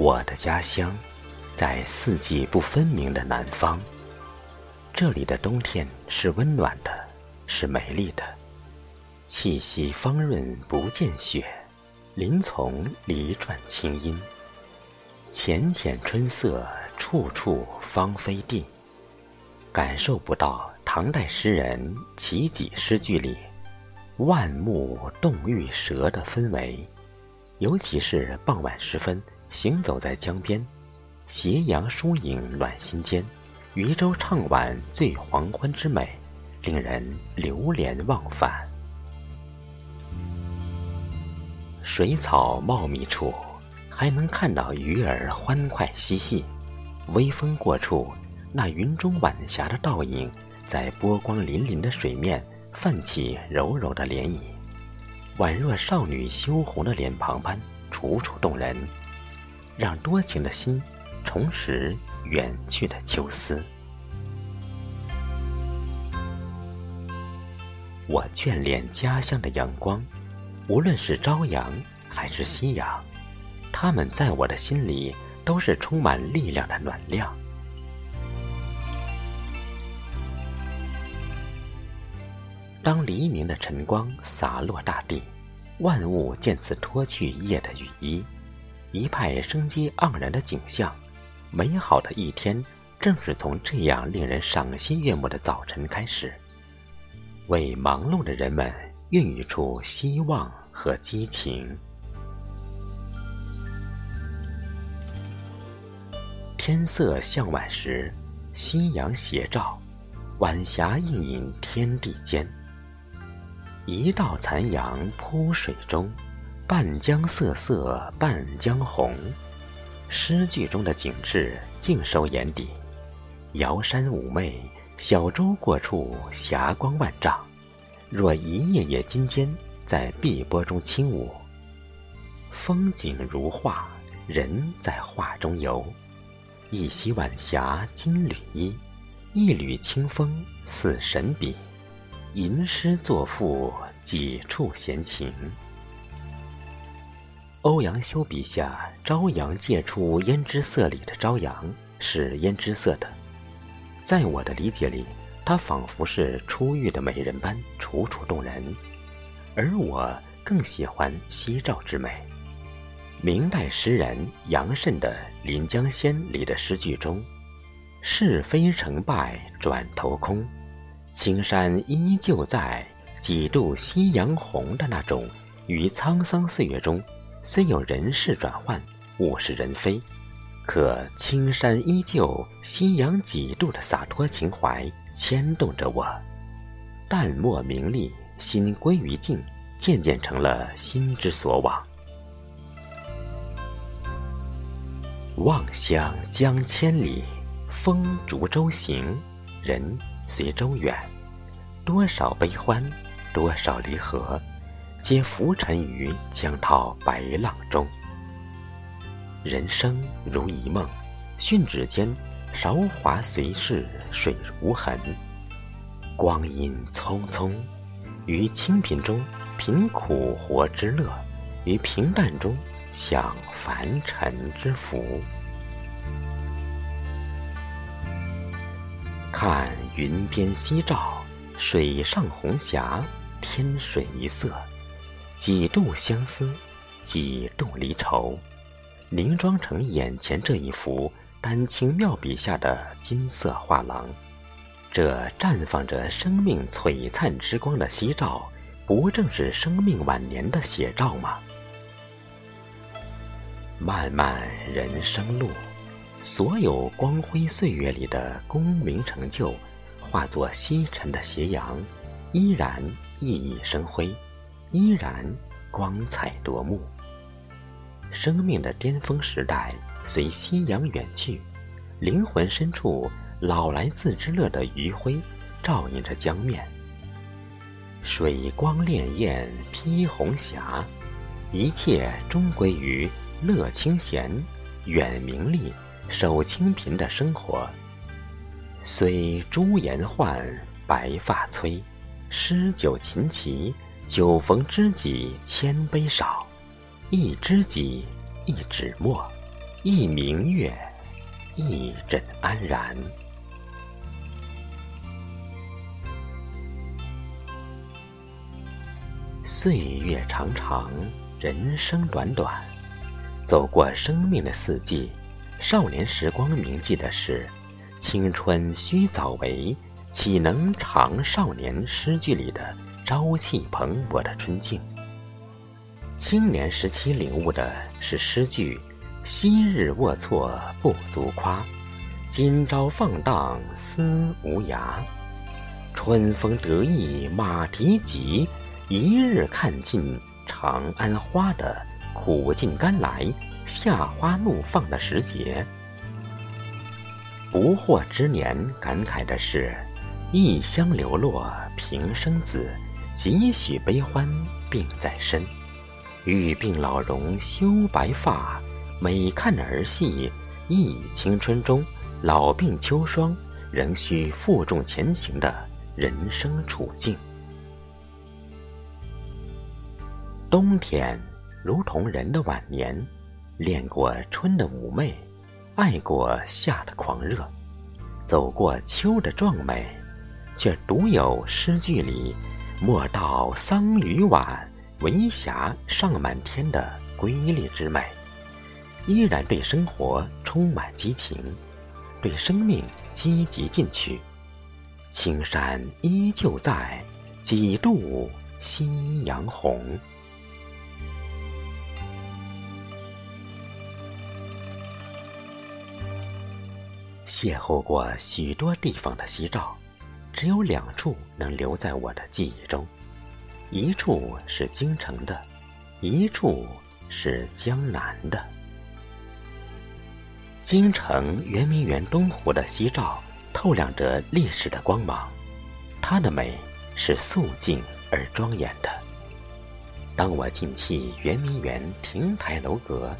我的家乡，在四季不分明的南方。这里的冬天是温暖的，是美丽的，气息芳润不见雪，林丛里转清音。浅浅春色，处处芳菲地。感受不到唐代诗人齐己诗句里“万木动玉蛇”的氛围，尤其是傍晚时分。行走在江边，斜阳疏影暖心间，渔舟唱晚醉黄昏之美，令人流连忘返。水草茂密处，还能看到鱼儿欢快嬉戏。微风过处，那云中晚霞的倒影，在波光粼粼的水面泛起柔柔的涟漪，宛若少女羞红的脸庞般楚楚动人。让多情的心重拾远去的秋思。我眷恋家乡的阳光，无论是朝阳还是夕阳，它们在我的心里都是充满力量的暖亮。当黎明的晨光洒落大地，万物渐次脱去夜的雨衣。一派生机盎然的景象，美好的一天正是从这样令人赏心悦目的早晨开始，为忙碌的人们孕育出希望和激情。天色向晚时，夕阳斜照，晚霞映映天地间。一道残阳铺水中。半江瑟瑟半江红，诗句中的景致尽收眼底。瑶山妩媚，小舟过处霞光万丈，若一叶叶金尖在碧波中轻舞。风景如画，人在画中游。一袭晚霞金缕衣，一缕清风似神笔。吟诗作赋几处闲情。欧阳修笔下“朝阳借出胭脂色”里的朝阳是胭脂色的，在我的理解里，它仿佛是初遇的美人般楚楚动人，而我更喜欢夕照之美。明代诗人杨慎的《临江仙》里的诗句中，“是非成败转头空，青山依旧在，几度夕阳红”的那种于沧桑岁月中。虽有人事转换，物是人非，可青山依旧，夕阳几度的洒脱情怀牵动着我。淡漠名利，心归于静，渐渐成了心之所往。望乡江千里，风逐舟行，人随舟远。多少悲欢，多少离合。皆浮沉于江涛白浪中。人生如一梦，殉指间，韶华随逝，水无痕。光阴匆匆，于清贫中品苦活之乐，于平淡中享凡尘之福。看云边夕照，水上红霞，天水一色。几度相思，几度离愁，凝妆成眼前这一幅丹青妙笔下的金色画廊。这绽放着生命璀璨之光的夕照，不正是生命晚年的写照吗？漫漫人生路，所有光辉岁月里的功名成就，化作西沉的斜阳，依然熠熠生辉。依然光彩夺目。生命的巅峰时代随夕阳远去，灵魂深处老来自知乐的余晖照映着江面。水光潋滟披红霞，一切终归于乐清闲、远名利、守清贫的生活。虽朱颜换，白发催，诗酒琴棋。酒逢知己千杯少，一知己，一纸墨，一明月，一枕安然。岁月长长，人生短短，走过生命的四季，少年时光铭记的是：青春须早为，岂能长少年？诗句里的朝气蓬勃的春境。青年时期领悟的是诗句：“昔日龌龊不足夸，今朝放荡思无涯。春风得意马蹄疾，一日看尽长安花。”的苦尽甘来、夏花怒放的时节。不惑之年感慨的是：“异乡流落平生子，几许悲欢并在身。”欲病老容休白发，每看儿戏忆青春中老病秋霜，仍需负重前行的人生处境。冬天如同人的晚年，恋过春的妩媚，爱过夏的狂热，走过秋的壮美，却独有诗句里“莫道桑榆晚”。微霞上满天的瑰丽之美，依然对生活充满激情，对生命积极进取。青山依旧在，几度夕阳红。邂逅过许多地方的夕照，只有两处能留在我的记忆中。一处是京城的，一处是江南的。京城圆明园东湖的夕照，透亮着历史的光芒，它的美是肃静而庄严的。当我进觑圆明园亭台楼阁，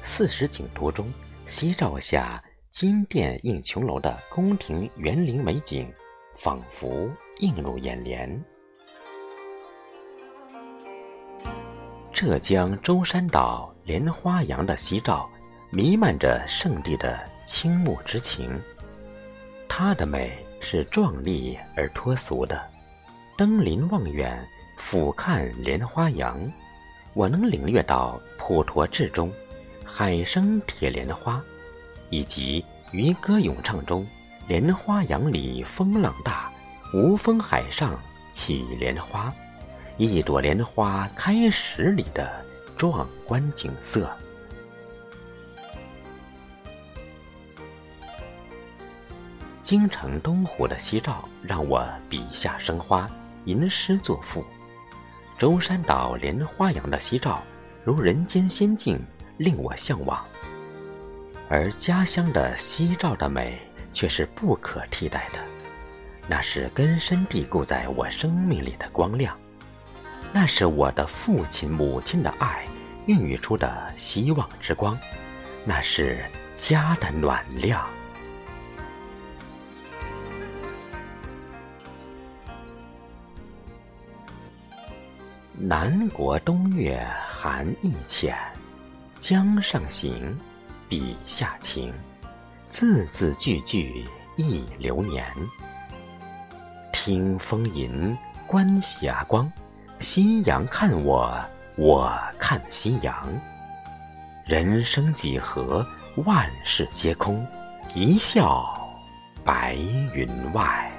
四时景图中夕照下金殿映琼楼的宫廷园林美景，仿佛映入眼帘。浙江舟山岛莲花洋的夕照，弥漫着圣地的倾慕之情。它的美是壮丽而脱俗的。登临望远，俯瞰莲花洋，我能领略到普陀至中海生铁莲花，以及渔歌咏唱中莲花洋里风浪大，无风海上起莲花。一朵莲花开十里的壮观景色。京城东湖的夕照让我笔下生花，吟诗作赋；舟山岛莲花洋的夕照如人间仙境，令我向往。而家乡的夕照的美却是不可替代的，那是根深蒂固在我生命里的光亮。那是我的父亲、母亲的爱孕育出的希望之光，那是家的暖亮。南国冬月寒意浅，江上行，笔下情，字字句句忆流年。听风吟，观霞光。夕阳看我，我看夕阳。人生几何，万事皆空，一笑白云外。